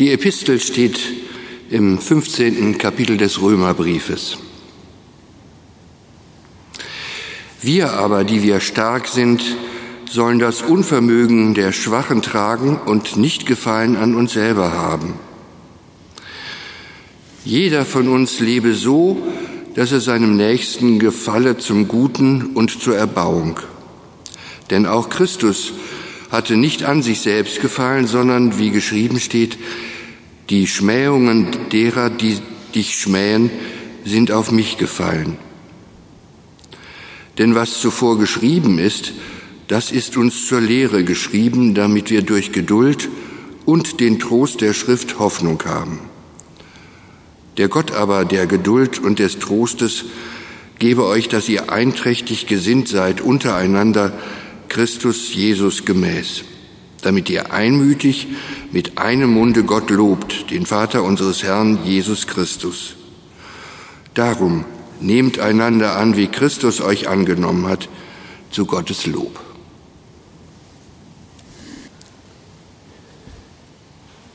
Die Epistel steht im 15. Kapitel des Römerbriefes. Wir aber, die wir stark sind, sollen das Unvermögen der Schwachen tragen und nicht Gefallen an uns selber haben. Jeder von uns lebe so, dass er seinem Nächsten gefalle zum Guten und zur Erbauung. Denn auch Christus hatte nicht an sich selbst gefallen, sondern, wie geschrieben steht, die Schmähungen derer, die dich schmähen, sind auf mich gefallen. Denn was zuvor geschrieben ist, das ist uns zur Lehre geschrieben, damit wir durch Geduld und den Trost der Schrift Hoffnung haben. Der Gott aber der Geduld und des Trostes gebe euch, dass ihr einträchtig gesinnt seid untereinander Christus Jesus gemäß, damit ihr einmütig mit einem Munde Gott lobt, den Vater unseres Herrn Jesus Christus. Darum Nehmt einander an, wie Christus euch angenommen hat, zu Gottes Lob.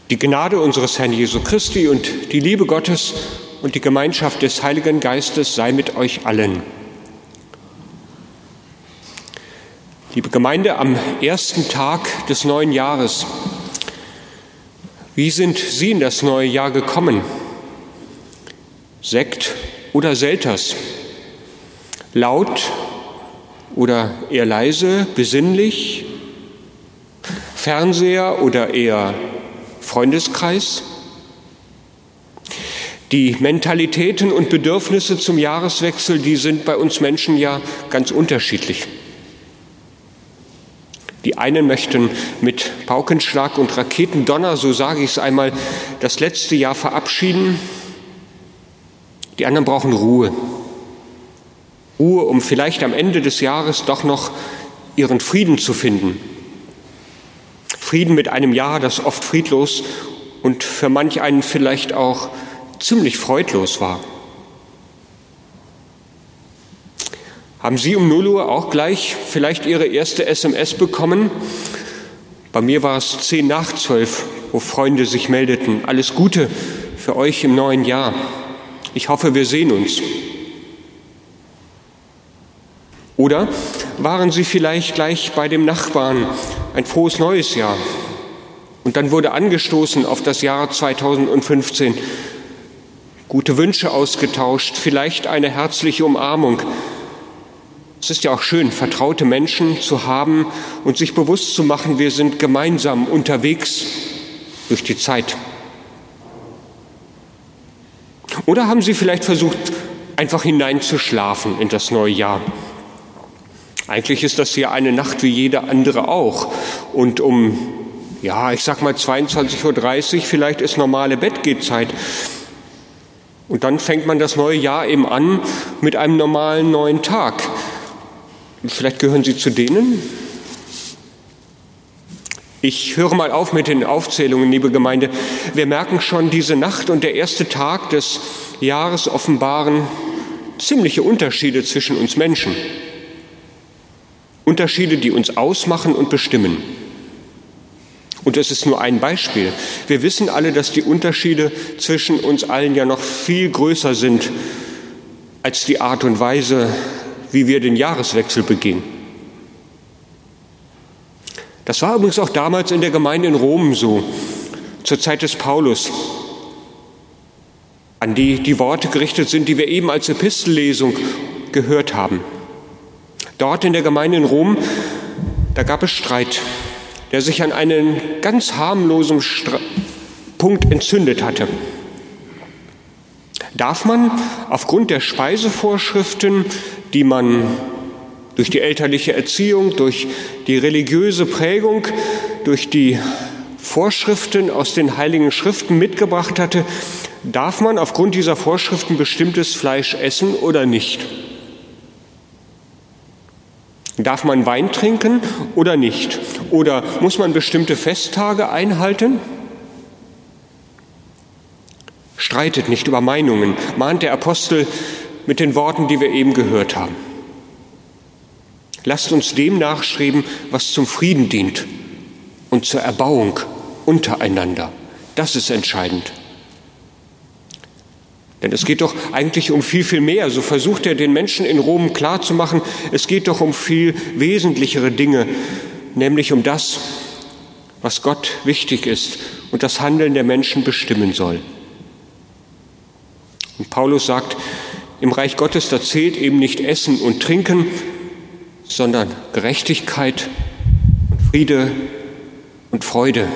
Die Gnade unseres Herrn Jesu Christi und die Liebe Gottes und die Gemeinschaft des Heiligen Geistes sei mit euch allen. Liebe Gemeinde, am ersten Tag des neuen Jahres, wie sind Sie in das neue Jahr gekommen? Sekt oder Selters? Laut oder eher leise, besinnlich? Fernseher oder eher Freundeskreis? Die Mentalitäten und Bedürfnisse zum Jahreswechsel, die sind bei uns Menschen ja ganz unterschiedlich. Die einen möchten mit Paukenschlag und Raketendonner, so sage ich es einmal, das letzte Jahr verabschieden die anderen brauchen Ruhe. Ruhe, um vielleicht am Ende des Jahres doch noch ihren Frieden zu finden. Frieden mit einem Jahr, das oft friedlos und für manch einen vielleicht auch ziemlich freudlos war. Haben Sie um 0 Uhr auch gleich vielleicht Ihre erste SMS bekommen? Bei mir war es zehn nach zwölf, wo Freunde sich meldeten. Alles Gute für euch im neuen Jahr. Ich hoffe, wir sehen uns. Oder waren Sie vielleicht gleich bei dem Nachbarn ein frohes neues Jahr? Und dann wurde angestoßen auf das Jahr 2015, gute Wünsche ausgetauscht, vielleicht eine herzliche Umarmung. Es ist ja auch schön, vertraute Menschen zu haben und sich bewusst zu machen, wir sind gemeinsam unterwegs durch die Zeit. Oder haben Sie vielleicht versucht, einfach hineinzuschlafen in das neue Jahr? Eigentlich ist das hier eine Nacht wie jede andere auch. Und um, ja, ich sag mal 22.30 Uhr, vielleicht ist normale Bettgehzeit. Und dann fängt man das neue Jahr eben an mit einem normalen neuen Tag. Vielleicht gehören Sie zu denen, ich höre mal auf mit den Aufzählungen, liebe Gemeinde. Wir merken schon, diese Nacht und der erste Tag des Jahres offenbaren ziemliche Unterschiede zwischen uns Menschen. Unterschiede, die uns ausmachen und bestimmen. Und es ist nur ein Beispiel. Wir wissen alle, dass die Unterschiede zwischen uns allen ja noch viel größer sind als die Art und Weise, wie wir den Jahreswechsel begehen. Das war übrigens auch damals in der Gemeinde in Rom so, zur Zeit des Paulus, an die die Worte gerichtet sind, die wir eben als Epistellesung gehört haben. Dort in der Gemeinde in Rom, da gab es Streit, der sich an einen ganz harmlosen Stra Punkt entzündet hatte. Darf man aufgrund der Speisevorschriften, die man durch die elterliche Erziehung, durch die religiöse Prägung, durch die Vorschriften aus den heiligen Schriften mitgebracht hatte, darf man aufgrund dieser Vorschriften bestimmtes Fleisch essen oder nicht? Darf man Wein trinken oder nicht? Oder muss man bestimmte Festtage einhalten? Streitet nicht über Meinungen, mahnt der Apostel mit den Worten, die wir eben gehört haben. Lasst uns dem nachstreben, was zum Frieden dient und zur Erbauung untereinander. Das ist entscheidend. Denn es geht doch eigentlich um viel, viel mehr. So versucht er den Menschen in Rom klarzumachen, es geht doch um viel wesentlichere Dinge, nämlich um das, was Gott wichtig ist und das Handeln der Menschen bestimmen soll. Und Paulus sagt, im Reich Gottes, da zählt eben nicht Essen und Trinken, sondern Gerechtigkeit und Friede und Freude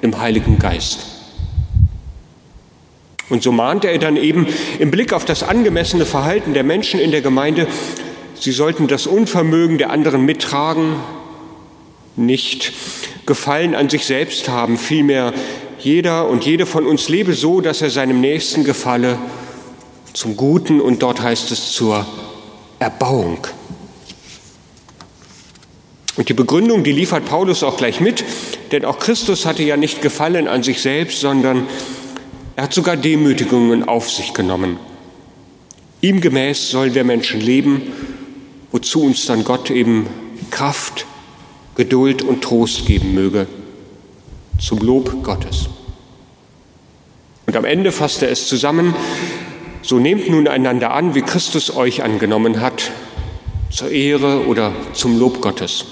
im Heiligen Geist. Und so mahnt er dann eben im Blick auf das angemessene Verhalten der Menschen in der Gemeinde, sie sollten das Unvermögen der anderen mittragen, nicht Gefallen an sich selbst haben, vielmehr jeder und jede von uns lebe so, dass er seinem Nächsten gefalle, zum Guten und dort heißt es zur Erbauung. Und die Begründung, die liefert Paulus auch gleich mit, denn auch Christus hatte ja nicht Gefallen an sich selbst, sondern er hat sogar Demütigungen auf sich genommen. Ihm gemäß sollen wir Menschen leben, wozu uns dann Gott eben Kraft, Geduld und Trost geben möge, zum Lob Gottes. Und am Ende fasst er es zusammen, so nehmt nun einander an, wie Christus euch angenommen hat, zur Ehre oder zum Lob Gottes.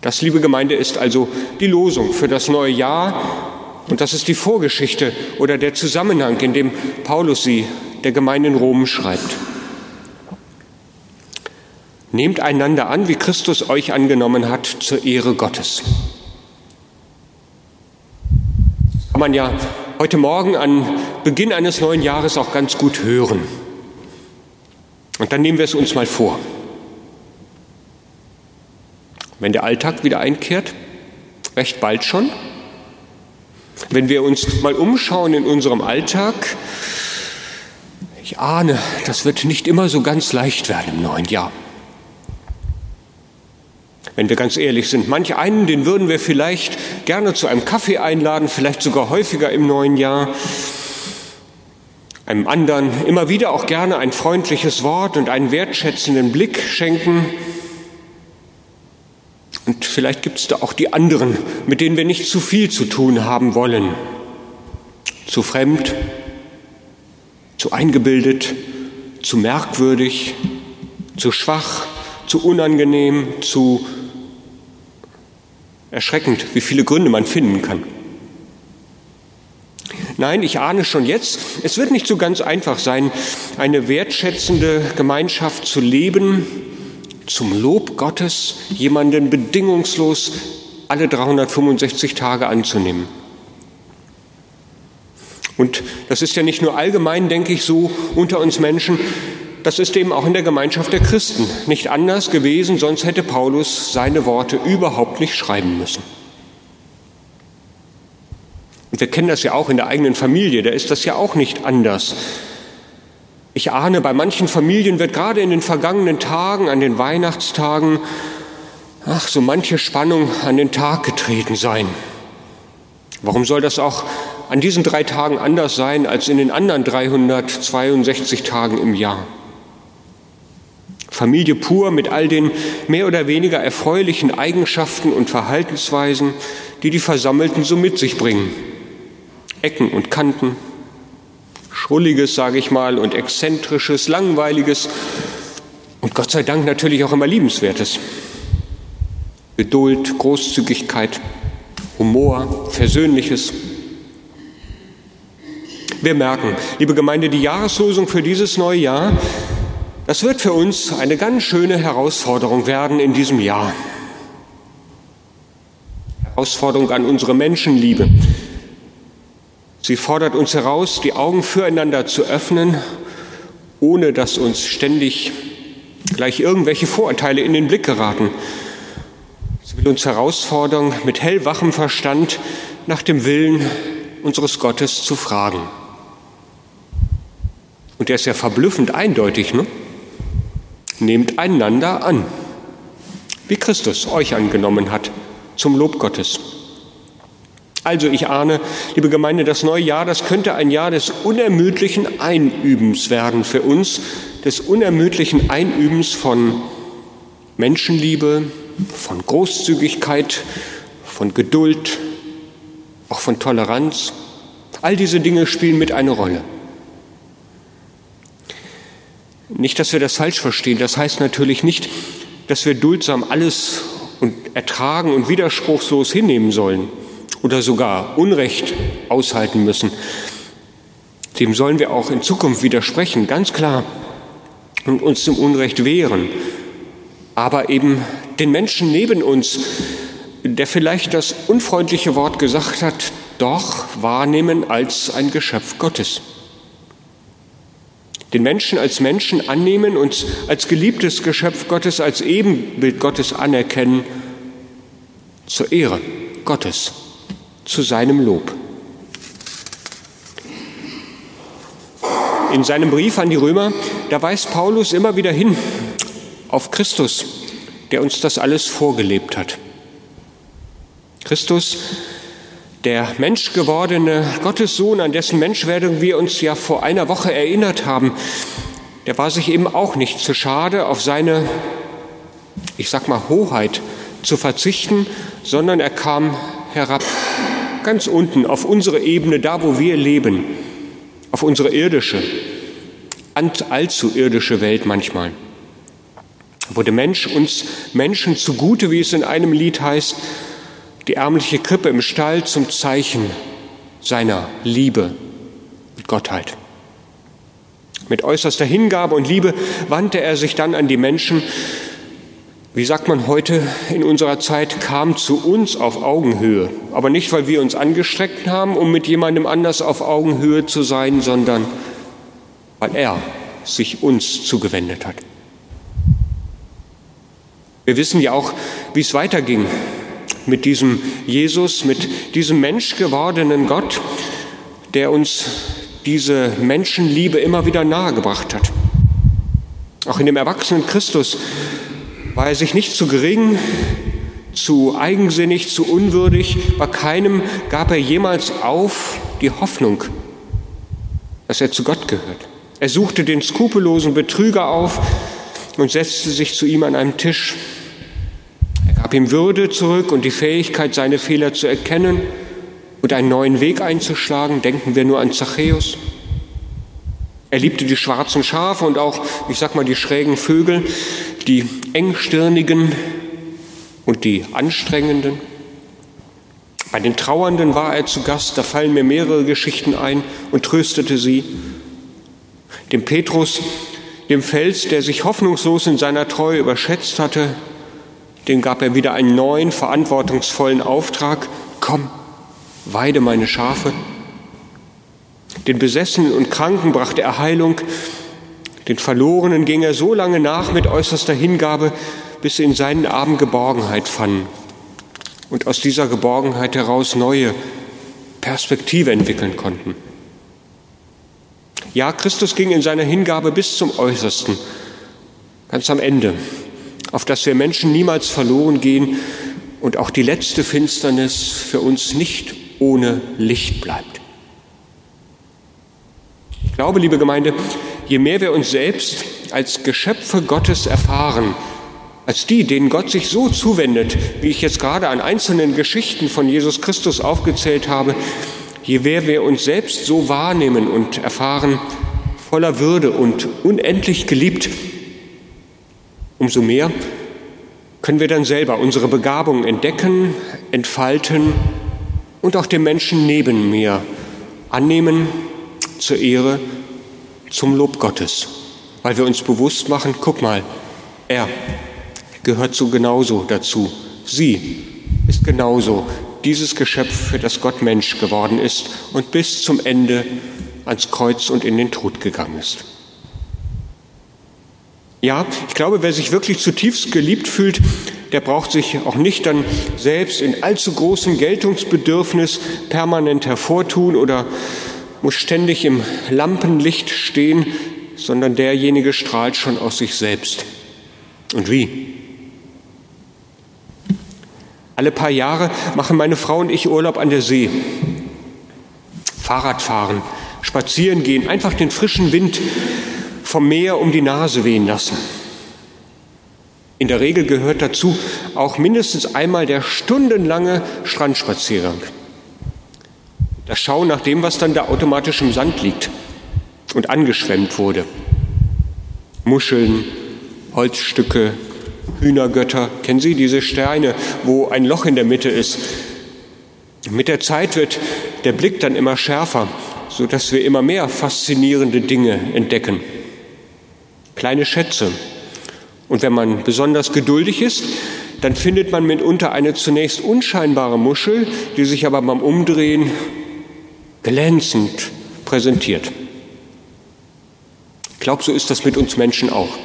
Das, liebe Gemeinde, ist also die Losung für das neue Jahr und das ist die Vorgeschichte oder der Zusammenhang, in dem Paulus sie der Gemeinde in Rom schreibt. Nehmt einander an, wie Christus euch angenommen hat, zur Ehre Gottes. Kann man ja heute Morgen an Beginn eines neuen Jahres auch ganz gut hören. Und dann nehmen wir es uns mal vor. Wenn der Alltag wieder einkehrt, recht bald schon, wenn wir uns mal umschauen in unserem Alltag, ich ahne, das wird nicht immer so ganz leicht werden im neuen Jahr. Wenn wir ganz ehrlich sind, manch einen, den würden wir vielleicht gerne zu einem Kaffee einladen, vielleicht sogar häufiger im neuen Jahr. Einem anderen immer wieder auch gerne ein freundliches Wort und einen wertschätzenden Blick schenken. Und vielleicht gibt es da auch die anderen, mit denen wir nicht zu viel zu tun haben wollen. Zu fremd, zu eingebildet, zu merkwürdig, zu schwach, zu unangenehm, zu erschreckend, wie viele Gründe man finden kann. Nein, ich ahne schon jetzt, es wird nicht so ganz einfach sein, eine wertschätzende Gemeinschaft zu leben, zum Lob Gottes jemanden bedingungslos alle 365 Tage anzunehmen. Und das ist ja nicht nur allgemein, denke ich, so unter uns Menschen, das ist eben auch in der Gemeinschaft der Christen nicht anders gewesen, sonst hätte Paulus seine Worte überhaupt nicht schreiben müssen. Und wir kennen das ja auch in der eigenen Familie, da ist das ja auch nicht anders. Ich ahne, bei manchen Familien wird gerade in den vergangenen Tagen, an den Weihnachtstagen, ach, so manche Spannung an den Tag getreten sein. Warum soll das auch an diesen drei Tagen anders sein als in den anderen 362 Tagen im Jahr? Familie pur mit all den mehr oder weniger erfreulichen Eigenschaften und Verhaltensweisen, die die Versammelten so mit sich bringen. Ecken und Kanten, Schrulliges, sage ich mal, und Exzentrisches, Langweiliges und Gott sei Dank natürlich auch immer Liebenswertes. Geduld, Großzügigkeit, Humor, Versöhnliches. Wir merken, liebe Gemeinde, die Jahreslosung für dieses neue Jahr, das wird für uns eine ganz schöne Herausforderung werden in diesem Jahr. Herausforderung an unsere Menschenliebe, Sie fordert uns heraus, die Augen füreinander zu öffnen, ohne dass uns ständig gleich irgendwelche Vorurteile in den Blick geraten. Sie will uns herausfordern, mit hellwachem Verstand nach dem Willen unseres Gottes zu fragen. Und der ist ja verblüffend eindeutig, ne? Nehmt einander an, wie Christus euch angenommen hat, zum Lob Gottes. Also ich ahne, liebe Gemeinde, das neue Jahr, das könnte ein Jahr des unermüdlichen Einübens werden für uns, des unermüdlichen Einübens von Menschenliebe, von Großzügigkeit, von Geduld, auch von Toleranz. All diese Dinge spielen mit eine Rolle. Nicht, dass wir das falsch verstehen. Das heißt natürlich nicht, dass wir duldsam alles und ertragen und widerspruchslos hinnehmen sollen oder sogar Unrecht aushalten müssen. Dem sollen wir auch in Zukunft widersprechen, ganz klar, und uns dem Unrecht wehren. Aber eben den Menschen neben uns, der vielleicht das unfreundliche Wort gesagt hat, doch wahrnehmen als ein Geschöpf Gottes. Den Menschen als Menschen annehmen, uns als geliebtes Geschöpf Gottes, als Ebenbild Gottes anerkennen, zur Ehre Gottes, zu seinem Lob. In seinem Brief an die Römer, da weist Paulus immer wieder hin auf Christus, der uns das alles vorgelebt hat. Christus, der menschgewordene Gottessohn, an dessen Menschwerdung wir uns ja vor einer Woche erinnert haben, der war sich eben auch nicht zu schade, auf seine, ich sag mal, Hoheit zu verzichten, sondern er kam herab, ganz unten, auf unsere Ebene, da wo wir leben, auf unsere irdische, allzu irdische Welt manchmal. Der Mensch uns Menschen zugute, wie es in einem Lied heißt, die ärmliche Krippe im Stall zum Zeichen seiner Liebe und Gottheit. Mit äußerster Hingabe und Liebe wandte er sich dann an die Menschen, wie sagt man heute in unserer Zeit, kam zu uns auf Augenhöhe. Aber nicht, weil wir uns angestreckt haben, um mit jemandem anders auf Augenhöhe zu sein, sondern weil er sich uns zugewendet hat. Wir wissen ja auch, wie es weiterging mit diesem Jesus, mit diesem menschgewordenen Gott, der uns diese Menschenliebe immer wieder nahegebracht hat. Auch in dem erwachsenen Christus war er sich nicht zu gering, zu eigensinnig, zu unwürdig. Bei keinem gab er jemals auf die Hoffnung, dass er zu Gott gehört. Er suchte den skrupellosen Betrüger auf und setzte sich zu ihm an einem Tisch ihm Würde zurück und die Fähigkeit, seine Fehler zu erkennen und einen neuen Weg einzuschlagen. Denken wir nur an Zachäus. Er liebte die schwarzen Schafe und auch, ich sag mal, die schrägen Vögel, die engstirnigen und die anstrengenden. Bei den Trauernden war er zu Gast, da fallen mir mehrere Geschichten ein und tröstete sie. Dem Petrus, dem Fels, der sich hoffnungslos in seiner Treue überschätzt hatte, dem gab er wieder einen neuen, verantwortungsvollen Auftrag. Komm, weide meine Schafe. Den Besessenen und Kranken brachte er Heilung. Den Verlorenen ging er so lange nach mit äußerster Hingabe, bis sie in seinen Armen Geborgenheit fanden und aus dieser Geborgenheit heraus neue Perspektive entwickeln konnten. Ja, Christus ging in seiner Hingabe bis zum Äußersten, ganz am Ende, auf dass wir Menschen niemals verloren gehen und auch die letzte Finsternis für uns nicht ohne Licht bleibt. Ich glaube, liebe Gemeinde, je mehr wir uns selbst als Geschöpfe Gottes erfahren, als die, denen Gott sich so zuwendet, wie ich jetzt gerade an einzelnen Geschichten von Jesus Christus aufgezählt habe, je mehr wir uns selbst so wahrnehmen und erfahren, voller Würde und unendlich geliebt, Umso mehr können wir dann selber unsere Begabungen entdecken, entfalten und auch den Menschen neben mir annehmen zur Ehre, zum Lob Gottes, weil wir uns bewusst machen, guck mal, er gehört so genauso dazu. Sie ist genauso dieses Geschöpf, für das Gott Mensch geworden ist und bis zum Ende ans Kreuz und in den Tod gegangen ist. Ja, ich glaube, wer sich wirklich zutiefst geliebt fühlt, der braucht sich auch nicht dann selbst in allzu großem Geltungsbedürfnis permanent hervortun oder muss ständig im Lampenlicht stehen, sondern derjenige strahlt schon aus sich selbst. Und wie? Alle paar Jahre machen meine Frau und ich Urlaub an der See. Fahrradfahren, spazieren gehen, einfach den frischen Wind vom Meer um die Nase wehen lassen. In der Regel gehört dazu auch mindestens einmal der stundenlange Strandspaziergang. Das Schauen nach dem, was dann da automatisch im Sand liegt und angeschwemmt wurde. Muscheln, Holzstücke, Hühnergötter. Kennen Sie diese Steine, wo ein Loch in der Mitte ist? Mit der Zeit wird der Blick dann immer schärfer, sodass wir immer mehr faszinierende Dinge entdecken. Kleine Schätze. Und wenn man besonders geduldig ist, dann findet man mitunter eine zunächst unscheinbare Muschel, die sich aber beim Umdrehen glänzend präsentiert. Ich glaube, so ist das mit uns Menschen auch.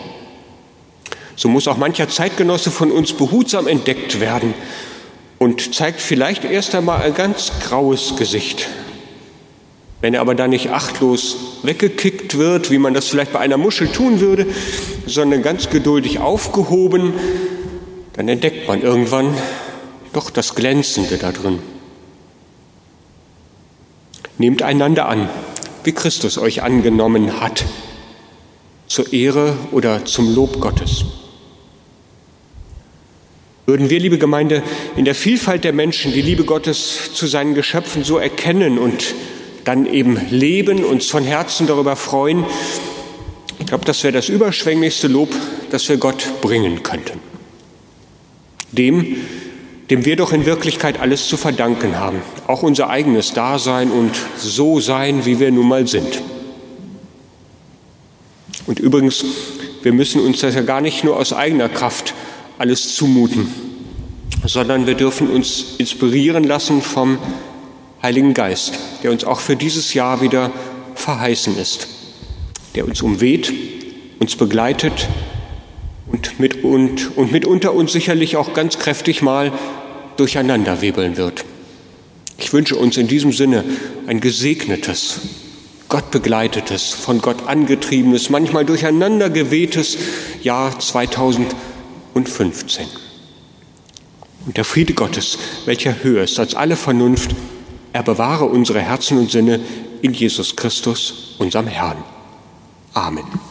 So muss auch mancher Zeitgenosse von uns behutsam entdeckt werden und zeigt vielleicht erst einmal ein ganz graues Gesicht. Wenn er aber dann nicht achtlos weggekickt wird, wie man das vielleicht bei einer Muschel tun würde, sondern ganz geduldig aufgehoben, dann entdeckt man irgendwann doch das Glänzende da drin. Nehmt einander an, wie Christus euch angenommen hat, zur Ehre oder zum Lob Gottes. Würden wir, liebe Gemeinde, in der Vielfalt der Menschen die Liebe Gottes zu seinen Geschöpfen so erkennen und dann eben leben, uns von Herzen darüber freuen, ich glaube, das wäre das überschwänglichste Lob, das wir Gott bringen könnten. Dem, dem wir doch in Wirklichkeit alles zu verdanken haben, auch unser eigenes Dasein und so sein, wie wir nun mal sind. Und übrigens, wir müssen uns das ja gar nicht nur aus eigener Kraft alles zumuten, sondern wir dürfen uns inspirieren lassen vom Heiligen Geist, der uns auch für dieses Jahr wieder verheißen ist, der uns umweht, uns begleitet und, mit, und, und mitunter uns sicherlich auch ganz kräftig mal durcheinanderwebeln wird. Ich wünsche uns in diesem Sinne ein gesegnetes, Gott begleitetes, von Gott angetriebenes, manchmal durcheinander gewehtes Jahr 2020 und 15. Und der Friede Gottes, welcher höher ist als alle Vernunft, er bewahre unsere Herzen und Sinne in Jesus Christus, unserem Herrn. Amen.